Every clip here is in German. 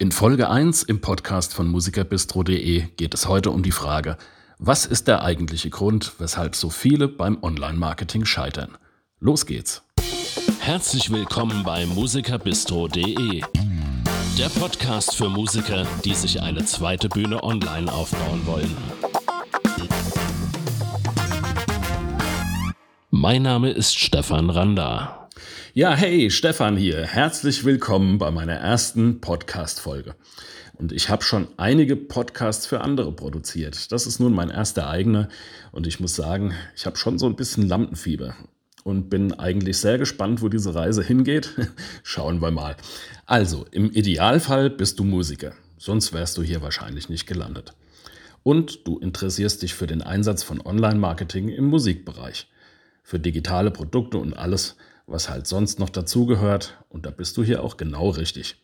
In Folge 1 im Podcast von musikerbistro.de geht es heute um die Frage, was ist der eigentliche Grund, weshalb so viele beim Online-Marketing scheitern? Los geht's! Herzlich willkommen bei musikerbistro.de, der Podcast für Musiker, die sich eine zweite Bühne online aufbauen wollen. Mein Name ist Stefan Randa. Ja, hey, Stefan hier. Herzlich willkommen bei meiner ersten Podcast-Folge. Und ich habe schon einige Podcasts für andere produziert. Das ist nun mein erster eigener. Und ich muss sagen, ich habe schon so ein bisschen Lampenfieber und bin eigentlich sehr gespannt, wo diese Reise hingeht. Schauen wir mal. Also, im Idealfall bist du Musiker. Sonst wärst du hier wahrscheinlich nicht gelandet. Und du interessierst dich für den Einsatz von Online-Marketing im Musikbereich. Für digitale Produkte und alles, was halt sonst noch dazugehört. Und da bist du hier auch genau richtig.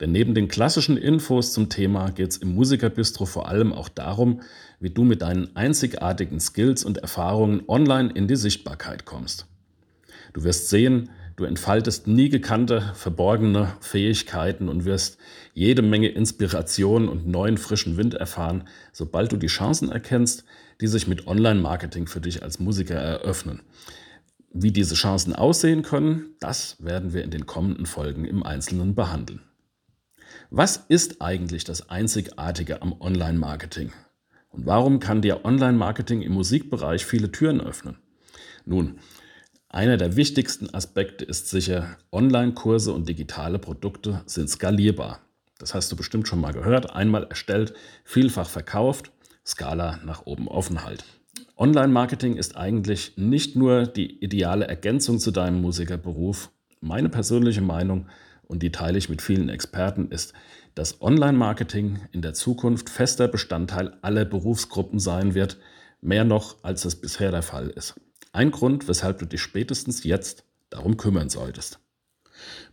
Denn neben den klassischen Infos zum Thema geht es im Musikerbistro vor allem auch darum, wie du mit deinen einzigartigen Skills und Erfahrungen online in die Sichtbarkeit kommst. Du wirst sehen, du entfaltest nie gekannte, verborgene Fähigkeiten und wirst jede Menge Inspiration und neuen frischen Wind erfahren, sobald du die Chancen erkennst, die sich mit Online-Marketing für dich als Musiker eröffnen. Wie diese Chancen aussehen können, das werden wir in den kommenden Folgen im Einzelnen behandeln. Was ist eigentlich das Einzigartige am Online-Marketing? Und warum kann dir Online-Marketing im Musikbereich viele Türen öffnen? Nun, einer der wichtigsten Aspekte ist sicher, Online-Kurse und digitale Produkte sind skalierbar. Das hast du bestimmt schon mal gehört. Einmal erstellt, vielfach verkauft, Skala nach oben offen halt. Online-Marketing ist eigentlich nicht nur die ideale Ergänzung zu deinem Musikerberuf. Meine persönliche Meinung, und die teile ich mit vielen Experten, ist, dass Online-Marketing in der Zukunft fester Bestandteil aller Berufsgruppen sein wird, mehr noch als es bisher der Fall ist. Ein Grund, weshalb du dich spätestens jetzt darum kümmern solltest.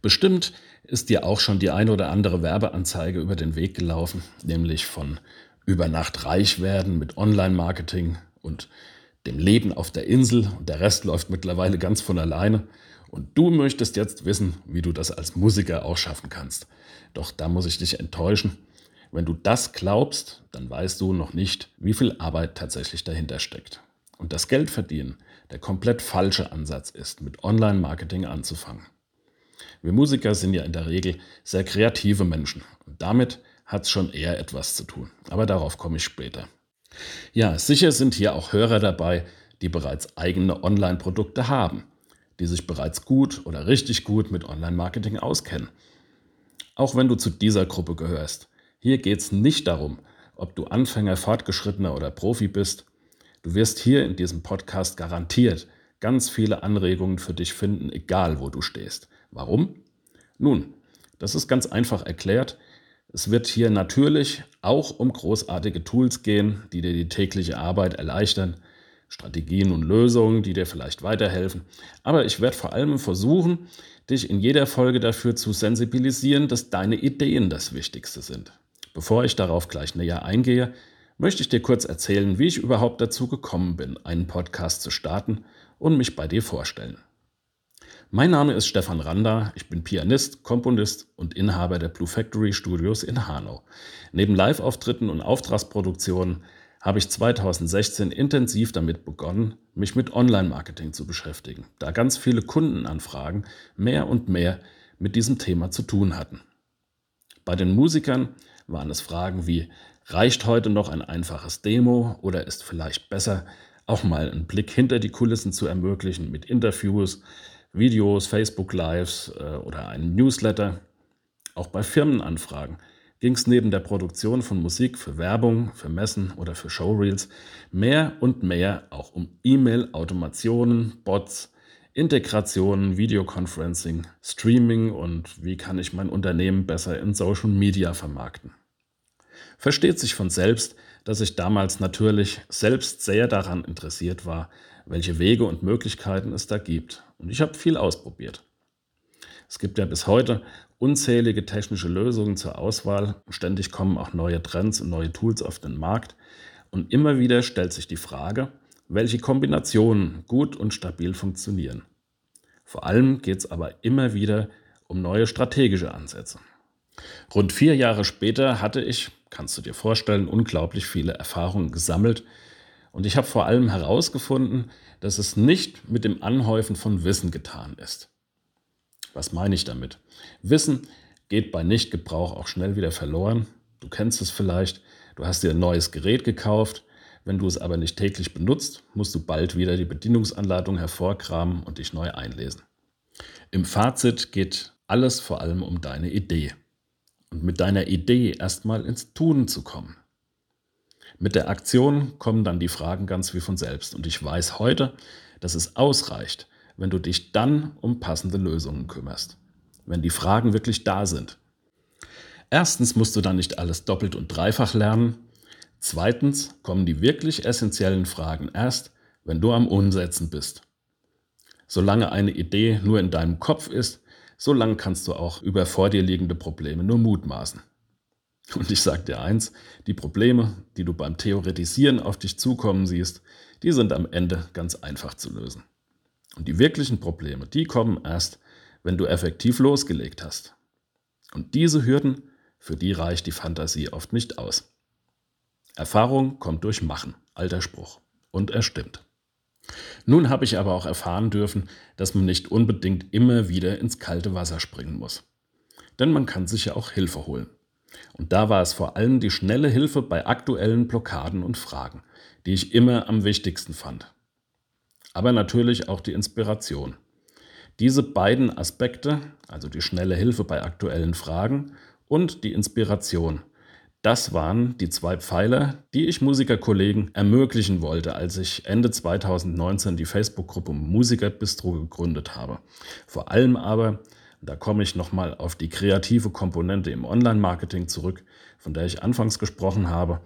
Bestimmt ist dir auch schon die ein oder andere Werbeanzeige über den Weg gelaufen, nämlich von über Nacht reich werden mit Online-Marketing und dem Leben auf der Insel und der Rest läuft mittlerweile ganz von alleine. Und du möchtest jetzt wissen, wie du das als Musiker auch schaffen kannst. Doch da muss ich dich enttäuschen. Wenn du das glaubst, dann weißt du noch nicht, wie viel Arbeit tatsächlich dahinter steckt. Und das Geld verdienen der komplett falsche Ansatz ist, mit Online-Marketing anzufangen. Wir Musiker sind ja in der Regel sehr kreative Menschen und damit hat es schon eher etwas zu tun. Aber darauf komme ich später. Ja, sicher sind hier auch Hörer dabei, die bereits eigene Online-Produkte haben, die sich bereits gut oder richtig gut mit Online-Marketing auskennen. Auch wenn du zu dieser Gruppe gehörst, hier geht es nicht darum, ob du Anfänger, Fortgeschrittener oder Profi bist. Du wirst hier in diesem Podcast garantiert ganz viele Anregungen für dich finden, egal wo du stehst. Warum? Nun, das ist ganz einfach erklärt. Es wird hier natürlich auch um großartige Tools gehen, die dir die tägliche Arbeit erleichtern, Strategien und Lösungen, die dir vielleicht weiterhelfen. Aber ich werde vor allem versuchen, dich in jeder Folge dafür zu sensibilisieren, dass deine Ideen das Wichtigste sind. Bevor ich darauf gleich näher eingehe, möchte ich dir kurz erzählen, wie ich überhaupt dazu gekommen bin, einen Podcast zu starten und mich bei dir vorstellen. Mein Name ist Stefan Randa, ich bin Pianist, Komponist und Inhaber der Blue Factory Studios in Hanau. Neben Live-Auftritten und Auftragsproduktionen habe ich 2016 intensiv damit begonnen, mich mit Online-Marketing zu beschäftigen, da ganz viele Kundenanfragen mehr und mehr mit diesem Thema zu tun hatten. Bei den Musikern waren es Fragen wie, reicht heute noch ein einfaches Demo oder ist vielleicht besser, auch mal einen Blick hinter die Kulissen zu ermöglichen mit Interviews, Videos, Facebook Lives äh, oder einem Newsletter. Auch bei Firmenanfragen ging es neben der Produktion von Musik für Werbung, für Messen oder für Showreels mehr und mehr auch um E-Mail-Automationen, Bots, Integrationen, Videoconferencing, Streaming und wie kann ich mein Unternehmen besser in Social Media vermarkten. Versteht sich von selbst, dass ich damals natürlich selbst sehr daran interessiert war, welche Wege und Möglichkeiten es da gibt. Und ich habe viel ausprobiert. Es gibt ja bis heute unzählige technische Lösungen zur Auswahl. Ständig kommen auch neue Trends und neue Tools auf den Markt. Und immer wieder stellt sich die Frage, welche Kombinationen gut und stabil funktionieren. Vor allem geht es aber immer wieder um neue strategische Ansätze. Rund vier Jahre später hatte ich, kannst du dir vorstellen, unglaublich viele Erfahrungen gesammelt und ich habe vor allem herausgefunden, dass es nicht mit dem Anhäufen von Wissen getan ist. Was meine ich damit? Wissen geht bei Nichtgebrauch auch schnell wieder verloren. Du kennst es vielleicht, du hast dir ein neues Gerät gekauft, wenn du es aber nicht täglich benutzt, musst du bald wieder die Bedienungsanleitung hervorkramen und dich neu einlesen. Im Fazit geht alles vor allem um deine Idee. Und mit deiner Idee erstmal ins Tun zu kommen. Mit der Aktion kommen dann die Fragen ganz wie von selbst. Und ich weiß heute, dass es ausreicht, wenn du dich dann um passende Lösungen kümmerst. Wenn die Fragen wirklich da sind. Erstens musst du dann nicht alles doppelt und dreifach lernen. Zweitens kommen die wirklich essentiellen Fragen erst, wenn du am Umsetzen bist. Solange eine Idee nur in deinem Kopf ist, solange kannst du auch über vor dir liegende Probleme nur mutmaßen. Und ich sage dir eins, die Probleme, die du beim Theoretisieren auf dich zukommen siehst, die sind am Ende ganz einfach zu lösen. Und die wirklichen Probleme, die kommen erst, wenn du effektiv losgelegt hast. Und diese Hürden, für die reicht die Fantasie oft nicht aus. Erfahrung kommt durch Machen, alter Spruch. Und er stimmt. Nun habe ich aber auch erfahren dürfen, dass man nicht unbedingt immer wieder ins kalte Wasser springen muss. Denn man kann sich ja auch Hilfe holen. Und da war es vor allem die schnelle Hilfe bei aktuellen Blockaden und Fragen, die ich immer am wichtigsten fand. Aber natürlich auch die Inspiration. Diese beiden Aspekte, also die schnelle Hilfe bei aktuellen Fragen und die Inspiration, das waren die zwei Pfeiler, die ich Musikerkollegen ermöglichen wollte, als ich Ende 2019 die Facebook-Gruppe Musikerbistro gegründet habe. Vor allem aber da komme ich nochmal auf die kreative Komponente im Online-Marketing zurück, von der ich anfangs gesprochen habe.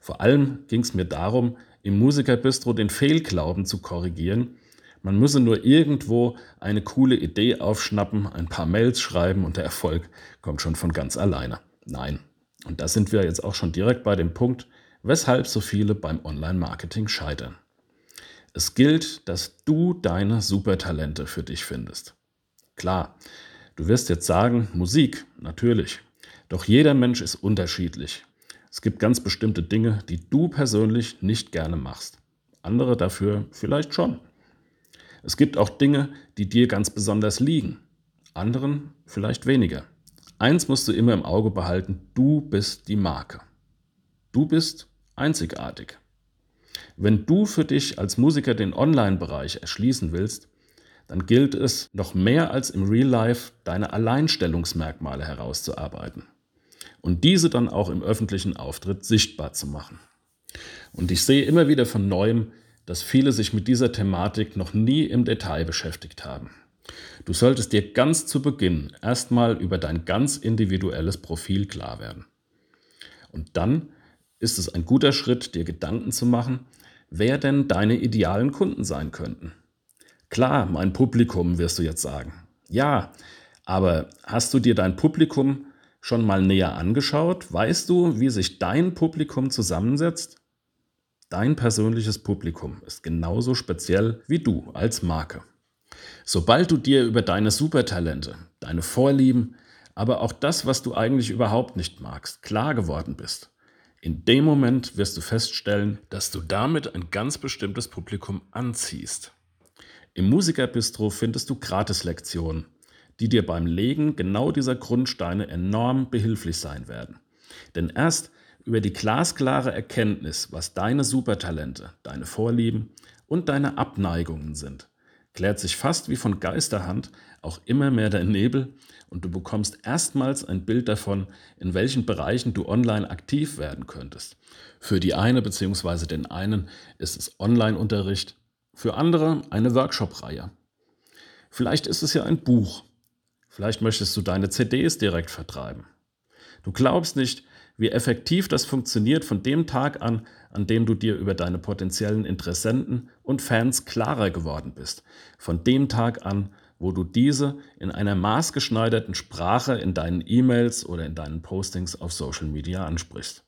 Vor allem ging es mir darum, im Musikerbistro den Fehlglauben zu korrigieren. Man müsse nur irgendwo eine coole Idee aufschnappen, ein paar Mails schreiben und der Erfolg kommt schon von ganz alleine. Nein. Und da sind wir jetzt auch schon direkt bei dem Punkt, weshalb so viele beim Online-Marketing scheitern. Es gilt, dass du deine Supertalente für dich findest. Klar, Du wirst jetzt sagen, Musik, natürlich. Doch jeder Mensch ist unterschiedlich. Es gibt ganz bestimmte Dinge, die du persönlich nicht gerne machst. Andere dafür vielleicht schon. Es gibt auch Dinge, die dir ganz besonders liegen. Anderen vielleicht weniger. Eins musst du immer im Auge behalten, du bist die Marke. Du bist einzigartig. Wenn du für dich als Musiker den Online-Bereich erschließen willst, dann gilt es, noch mehr als im Real Life deine Alleinstellungsmerkmale herauszuarbeiten und diese dann auch im öffentlichen Auftritt sichtbar zu machen. Und ich sehe immer wieder von neuem, dass viele sich mit dieser Thematik noch nie im Detail beschäftigt haben. Du solltest dir ganz zu Beginn erstmal über dein ganz individuelles Profil klar werden. Und dann ist es ein guter Schritt, dir Gedanken zu machen, wer denn deine idealen Kunden sein könnten. Klar, mein Publikum, wirst du jetzt sagen. Ja, aber hast du dir dein Publikum schon mal näher angeschaut? Weißt du, wie sich dein Publikum zusammensetzt? Dein persönliches Publikum ist genauso speziell wie du als Marke. Sobald du dir über deine Supertalente, deine Vorlieben, aber auch das, was du eigentlich überhaupt nicht magst, klar geworden bist, in dem Moment wirst du feststellen, dass du damit ein ganz bestimmtes Publikum anziehst. Im Musikerbistro findest du Gratislektionen, die dir beim Legen genau dieser Grundsteine enorm behilflich sein werden. Denn erst über die glasklare Erkenntnis, was deine Supertalente, deine Vorlieben und deine Abneigungen sind, klärt sich fast wie von Geisterhand auch immer mehr der Nebel und du bekommst erstmals ein Bild davon, in welchen Bereichen du online aktiv werden könntest. Für die eine bzw. den einen ist es Online-Unterricht, für andere eine Workshop-Reihe. Vielleicht ist es ja ein Buch. Vielleicht möchtest du deine CDs direkt vertreiben. Du glaubst nicht, wie effektiv das funktioniert von dem Tag an, an dem du dir über deine potenziellen Interessenten und Fans klarer geworden bist. Von dem Tag an, wo du diese in einer maßgeschneiderten Sprache in deinen E-Mails oder in deinen Postings auf Social Media ansprichst.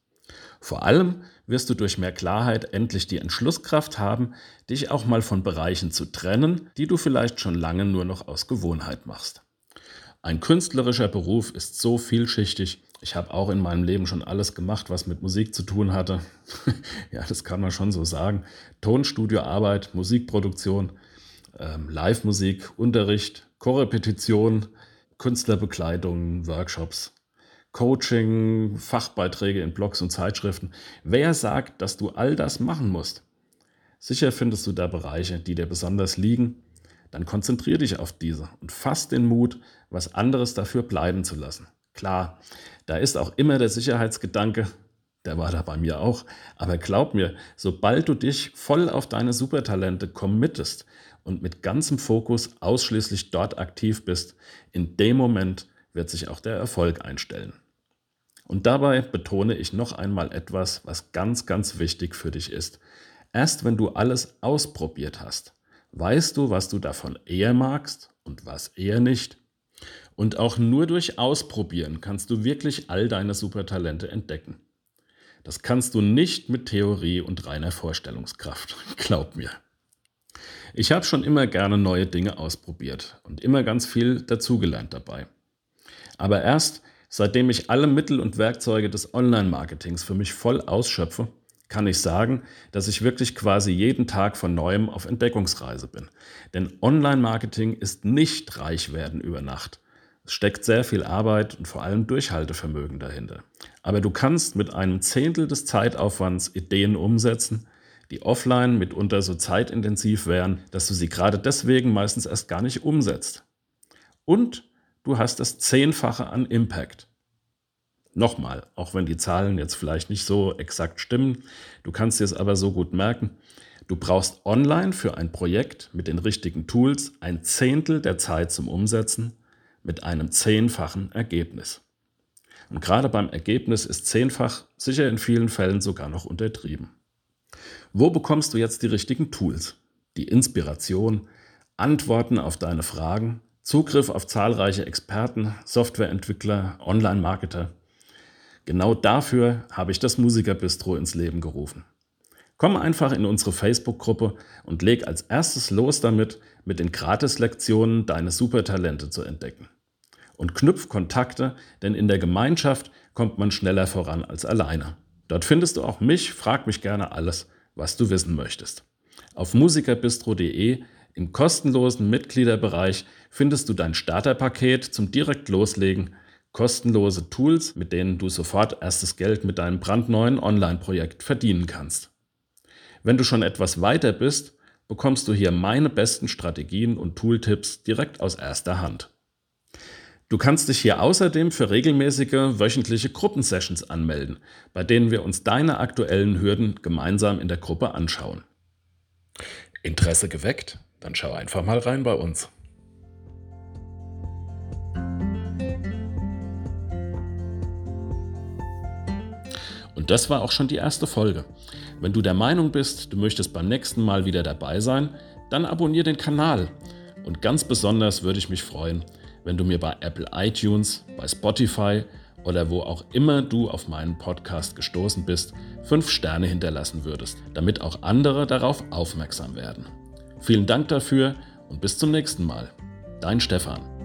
Vor allem wirst du durch mehr Klarheit endlich die Entschlusskraft haben, dich auch mal von Bereichen zu trennen, die du vielleicht schon lange nur noch aus Gewohnheit machst. Ein künstlerischer Beruf ist so vielschichtig. Ich habe auch in meinem Leben schon alles gemacht, was mit Musik zu tun hatte. ja, das kann man schon so sagen. Tonstudioarbeit, Musikproduktion, ähm, Live-Musik, Unterricht, Korrepetition, Künstlerbekleidung, Workshops, Coaching, Fachbeiträge in Blogs und Zeitschriften. Wer sagt, dass du all das machen musst? Sicher findest du da Bereiche, die dir besonders liegen. Dann konzentriere dich auf diese und fass den Mut, was anderes dafür bleiben zu lassen. Klar, da ist auch immer der Sicherheitsgedanke, der war da bei mir auch, aber glaub mir, sobald du dich voll auf deine Supertalente committest und mit ganzem Fokus ausschließlich dort aktiv bist, in dem Moment wird sich auch der Erfolg einstellen. Und dabei betone ich noch einmal etwas, was ganz, ganz wichtig für dich ist. Erst wenn du alles ausprobiert hast, weißt du, was du davon eher magst und was eher nicht. Und auch nur durch Ausprobieren kannst du wirklich all deine Supertalente entdecken. Das kannst du nicht mit Theorie und reiner Vorstellungskraft, glaub mir. Ich habe schon immer gerne neue Dinge ausprobiert und immer ganz viel dazugelernt dabei. Aber erst seitdem ich alle Mittel und Werkzeuge des Online-Marketings für mich voll ausschöpfe, kann ich sagen, dass ich wirklich quasi jeden Tag von neuem auf Entdeckungsreise bin. Denn Online-Marketing ist nicht reich werden über Nacht. Es steckt sehr viel Arbeit und vor allem Durchhaltevermögen dahinter. Aber du kannst mit einem Zehntel des Zeitaufwands Ideen umsetzen, die offline mitunter so zeitintensiv wären, dass du sie gerade deswegen meistens erst gar nicht umsetzt. Und du hast das Zehnfache an Impact. Nochmal, auch wenn die Zahlen jetzt vielleicht nicht so exakt stimmen, du kannst dir es aber so gut merken, du brauchst online für ein Projekt mit den richtigen Tools ein Zehntel der Zeit zum Umsetzen mit einem zehnfachen Ergebnis. Und gerade beim Ergebnis ist zehnfach sicher in vielen Fällen sogar noch untertrieben. Wo bekommst du jetzt die richtigen Tools? Die Inspiration, Antworten auf deine Fragen, Zugriff auf zahlreiche Experten, Softwareentwickler, Online-Marketer. Genau dafür habe ich das Musikerbistro ins Leben gerufen. Komm einfach in unsere Facebook-Gruppe und leg als erstes los damit, mit den Gratislektionen deine Supertalente zu entdecken. Und knüpf Kontakte, denn in der Gemeinschaft kommt man schneller voran als alleine. Dort findest du auch mich, frag mich gerne alles, was du wissen möchtest. Auf musikerbistro.de im kostenlosen Mitgliederbereich findest du dein Starterpaket zum direkt loslegen, kostenlose Tools, mit denen du sofort erstes Geld mit deinem brandneuen Online-Projekt verdienen kannst. Wenn du schon etwas weiter bist, bekommst du hier meine besten Strategien und Tooltips direkt aus erster Hand. Du kannst dich hier außerdem für regelmäßige wöchentliche Gruppensessions anmelden, bei denen wir uns deine aktuellen Hürden gemeinsam in der Gruppe anschauen. Interesse geweckt? Dann schau einfach mal rein bei uns. Und das war auch schon die erste Folge. Wenn du der Meinung bist, du möchtest beim nächsten Mal wieder dabei sein, dann abonniere den Kanal. Und ganz besonders würde ich mich freuen, wenn du mir bei Apple iTunes, bei Spotify oder wo auch immer du auf meinen Podcast gestoßen bist, fünf Sterne hinterlassen würdest, damit auch andere darauf aufmerksam werden. Vielen Dank dafür und bis zum nächsten Mal. Dein Stefan.